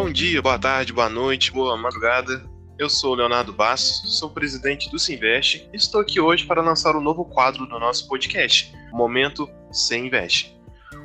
Bom dia, boa tarde, boa noite, boa madrugada. Eu sou o Leonardo Bastos, sou presidente do Sinvest e estou aqui hoje para lançar o um novo quadro do nosso podcast, Momento Sem Investe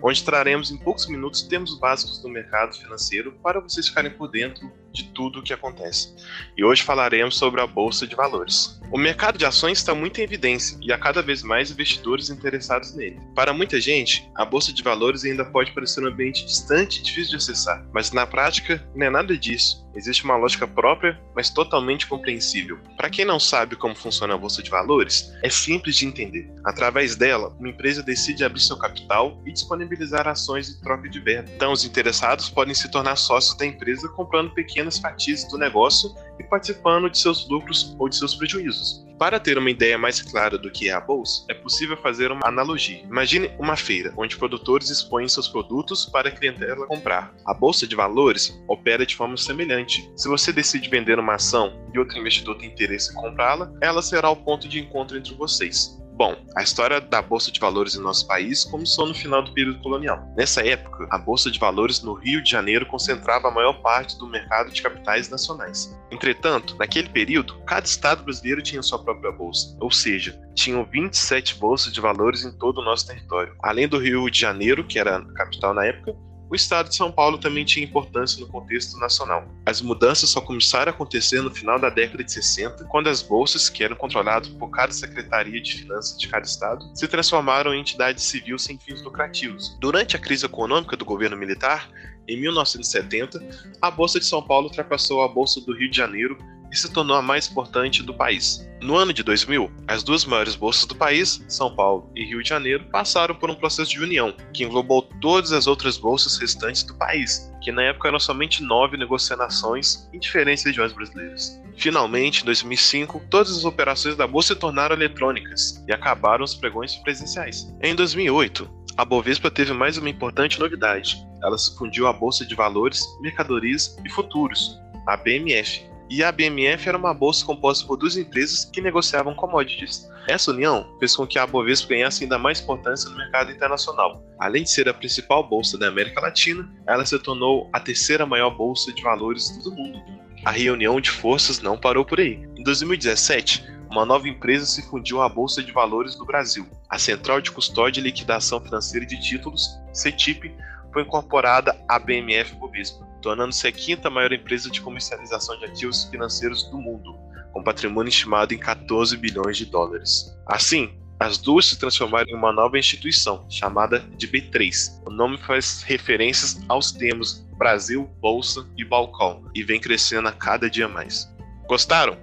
onde traremos em poucos minutos termos básicos do mercado financeiro para vocês ficarem por dentro de tudo o que acontece. E hoje falaremos sobre a bolsa de valores. O mercado de ações está muito em evidência e há cada vez mais investidores interessados nele. Para muita gente, a bolsa de valores ainda pode parecer um ambiente distante e difícil de acessar, mas na prática não é nada disso. Existe uma lógica própria, mas totalmente compreensível. Para quem não sabe como funciona a bolsa de valores, é simples de entender. Através dela, uma empresa decide abrir seu capital e disponibilizar ações em troca de verba. Então, os interessados podem se tornar sócios da empresa comprando pequenas fatias do negócio e participando de seus lucros ou de seus prejuízos. Para ter uma ideia mais clara do que é a bolsa, é possível fazer uma analogia. Imagine uma feira onde produtores expõem seus produtos para a clientela comprar. A bolsa de valores opera de forma semelhante. Se você decide vender uma ação e outro investidor tem interesse em comprá-la, ela será o ponto de encontro entre vocês. Bom, a história da Bolsa de Valores em nosso país começou no final do período colonial. Nessa época, a Bolsa de Valores no Rio de Janeiro concentrava a maior parte do mercado de capitais nacionais. Entretanto, naquele período, cada estado brasileiro tinha sua própria bolsa, ou seja, tinham 27 bolsas de valores em todo o nosso território. Além do Rio de Janeiro, que era a capital na época, o estado de São Paulo também tinha importância no contexto nacional. As mudanças só começaram a acontecer no final da década de 60, quando as bolsas, que eram controladas por cada secretaria de finanças de cada estado, se transformaram em entidade civil sem fins lucrativos. Durante a crise econômica do governo militar, em 1970, a Bolsa de São Paulo ultrapassou a Bolsa do Rio de Janeiro e se tornou a mais importante do país. No ano de 2000, as duas maiores bolsas do país, São Paulo e Rio de Janeiro, passaram por um processo de união, que englobou todas as outras bolsas restantes do país, que na época eram somente nove negociações em diferentes regiões brasileiras. Finalmente, em 2005, todas as operações da bolsa se tornaram eletrônicas e acabaram os pregões presenciais. Em 2008, a Bovespa teve mais uma importante novidade. Ela se fundiu à Bolsa de Valores, Mercadorias e Futuros, a BMF, e a BMF era uma bolsa composta por duas empresas que negociavam commodities. Essa união fez com que a Bovespa ganhasse ainda mais importância no mercado internacional. Além de ser a principal bolsa da América Latina, ela se tornou a terceira maior bolsa de valores do mundo. A reunião de forças não parou por aí. Em 2017, uma nova empresa se fundiu à Bolsa de Valores do Brasil. A Central de Custódia e Liquidação Financeira de Títulos, CETIP, foi incorporada à BMF Bovespa tornando-se a quinta maior empresa de comercialização de ativos financeiros do mundo, com patrimônio estimado em 14 bilhões de dólares. Assim, as duas se transformaram em uma nova instituição, chamada de B3. O nome faz referências aos termos Brasil, Bolsa e Balcão, e vem crescendo a cada dia mais. Gostaram?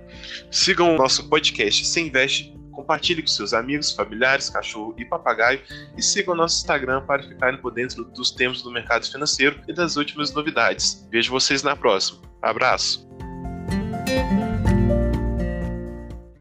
Sigam o nosso podcast Sem Investe Compartilhe com seus amigos, familiares, cachorro e papagaio e siga o nosso Instagram para ficarem por dentro dos temas do mercado financeiro e das últimas novidades. Vejo vocês na próxima. Abraço!